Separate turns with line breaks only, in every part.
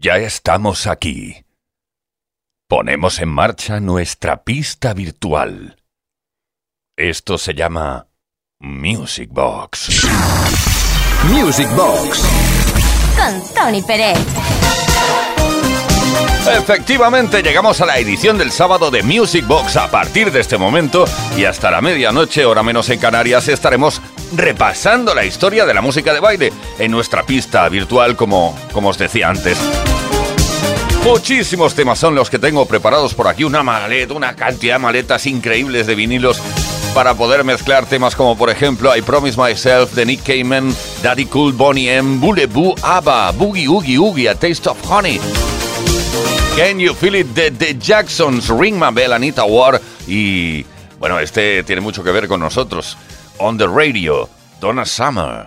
Ya estamos aquí. Ponemos en marcha nuestra pista virtual. Esto se llama Music Box.
Music Box.
Con Tony Pérez.
Efectivamente, llegamos a la edición del sábado de Music Box. A partir de este momento y hasta la medianoche, hora menos en Canarias, estaremos repasando la historia de la música de baile en nuestra pista virtual, como, como os decía antes. Muchísimos temas son los que tengo preparados por aquí, una maleta, una cantidad de maletas increíbles de vinilos para poder mezclar temas como por ejemplo I Promise Myself de Nick Cayman, Daddy Cool, Bonnie M, Boo, ABBA, Boogie Oogie Oogie, A Taste of Honey. Can You Feel It The Jacksons, Ring My Bell, Anita Ward y bueno, este tiene mucho que ver con nosotros. On the Radio, Donna Summer.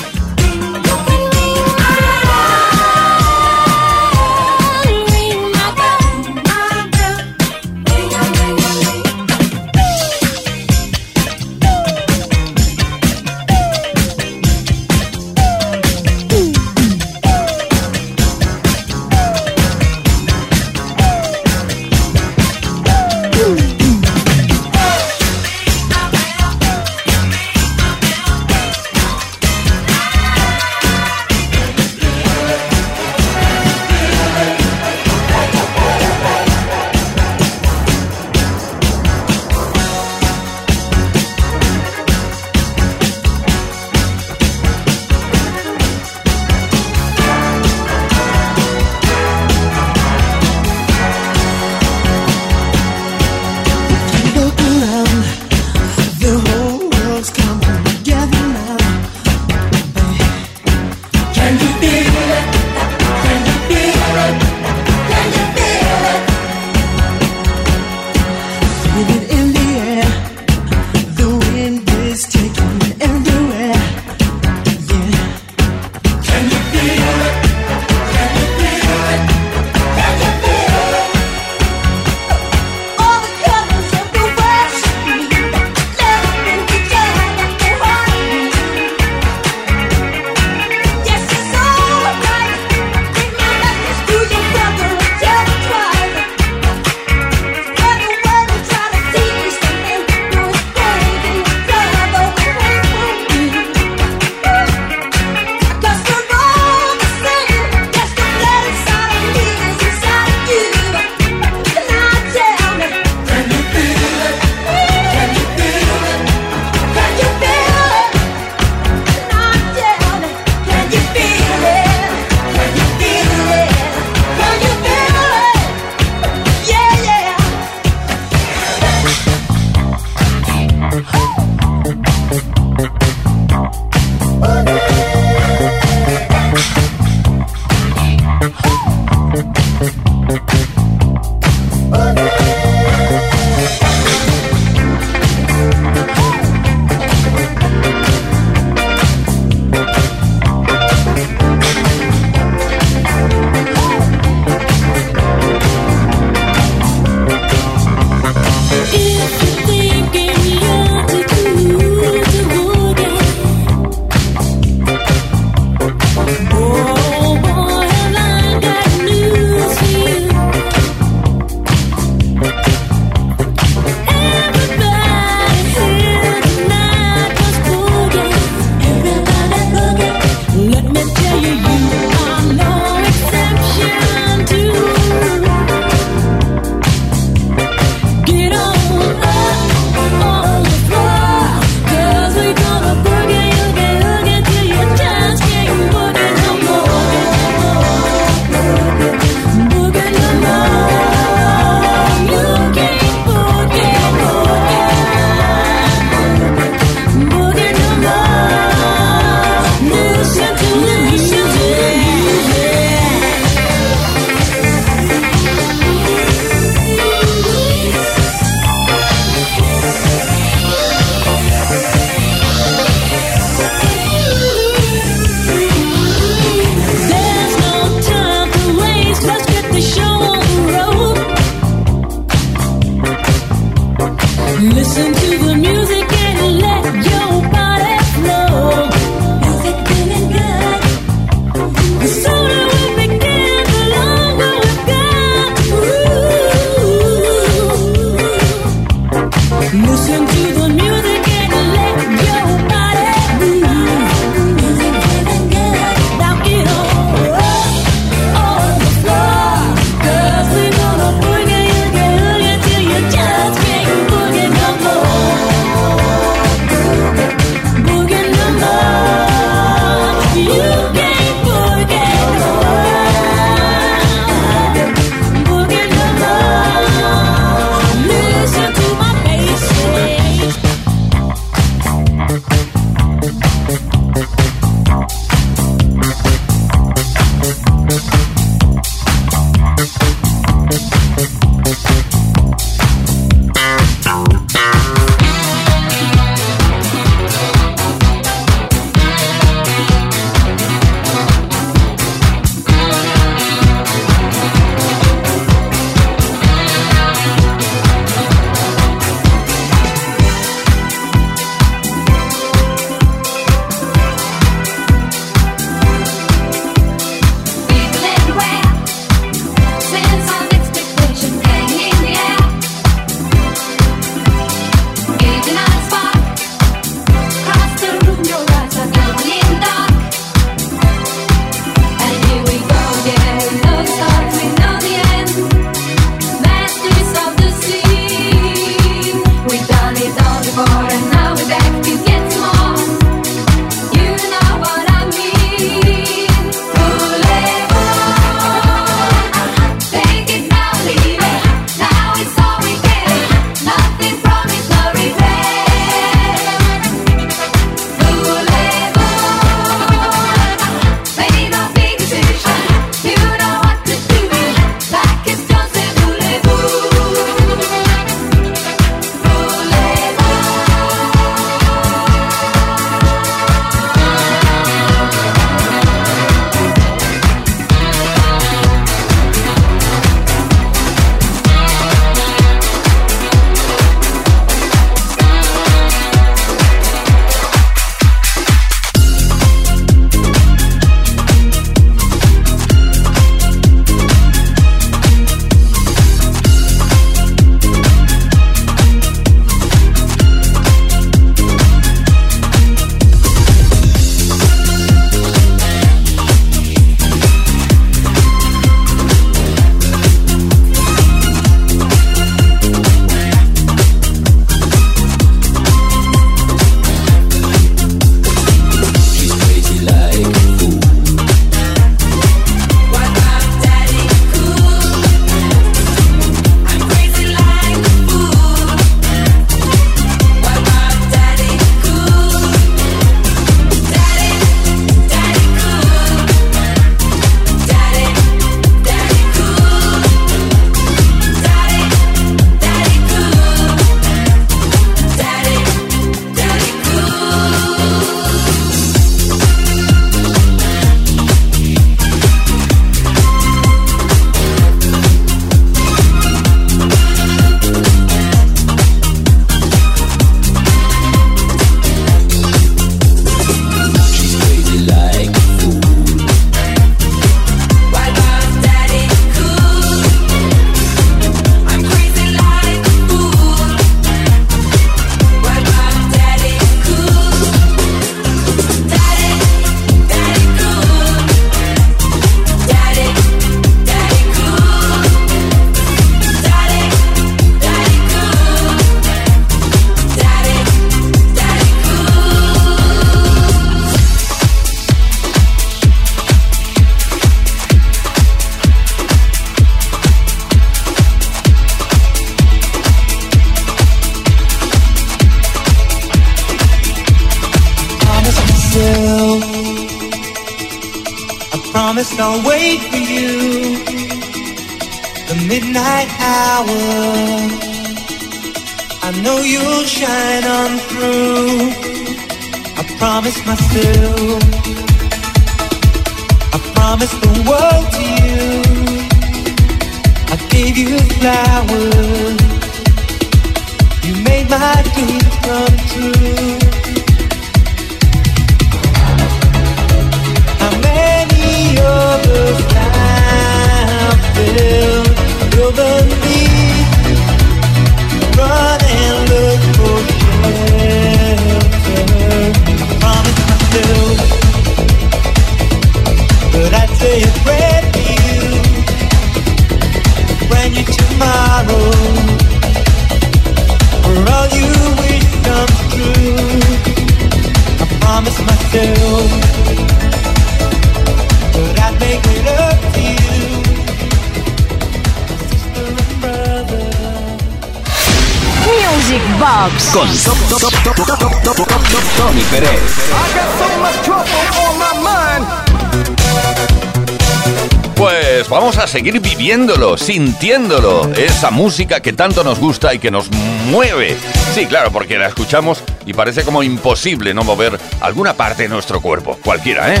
Sintiéndolo, esa música que tanto nos gusta y que nos mueve. Sí, claro, porque la escuchamos y parece como imposible no mover alguna parte de nuestro cuerpo, cualquiera, ¿eh?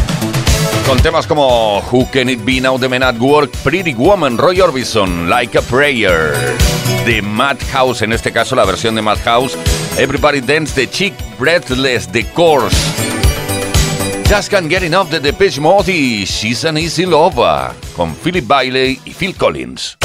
Con temas como Who Can It Be Now The Men at Work, Pretty Woman, Roy Orbison, Like a Prayer, The Madhouse, en este caso la versión de Madhouse, Everybody Dance, The Chick Breathless, The Course, Just Can't Get Enough de Depeche Mode She's an Easy Lover, con Philip Bailey y Phil Collins.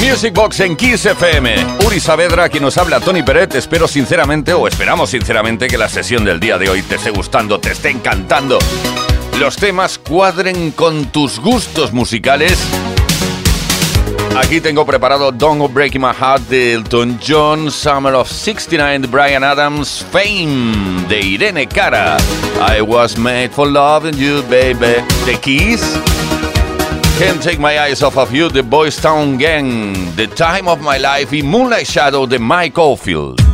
Music Box en Kiss FM. Uri Saavedra, quien nos habla, Tony Peret. Espero sinceramente, o esperamos sinceramente, que la sesión del día de hoy te esté gustando, te esté encantando. Los temas cuadren con tus gustos musicales. Aquí tengo preparado Don't Break My Heart de Elton John, Summer of 69 de Brian Adams, Fame de Irene Cara, I Was Made for Loving You, Baby, The Keys. Can't Take My Eyes Off of You, The Boys Town Gang, The Time of My Life y Moonlight Shadow de Mike Oldfield.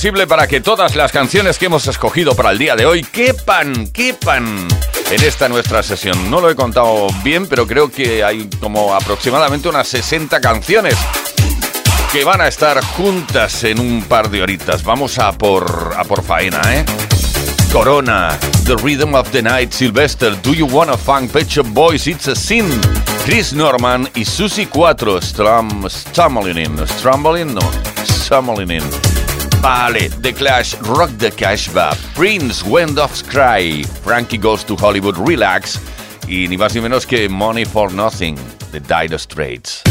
Posible para que todas las canciones que hemos escogido para el día de hoy quepan, quepan en esta nuestra sesión. No lo he contado bien, pero creo que hay como aproximadamente unas 60 canciones que van a estar juntas en un par de horitas. Vamos a por, a por faena, ¿eh? Corona, The Rhythm of the Night, Sylvester, Do You Wanna Funk, Pet Shop Boys, It's a Sin, Chris Norman y Susie 4, Strum, Stumbling In, Stumbling, no, Stumbling In. Vale, The Clash, Rock the Cash Prince, When Doves Cry, Frankie Goes to Hollywood, Relax y ni más ni menos que Money for Nothing, The Dire Straits.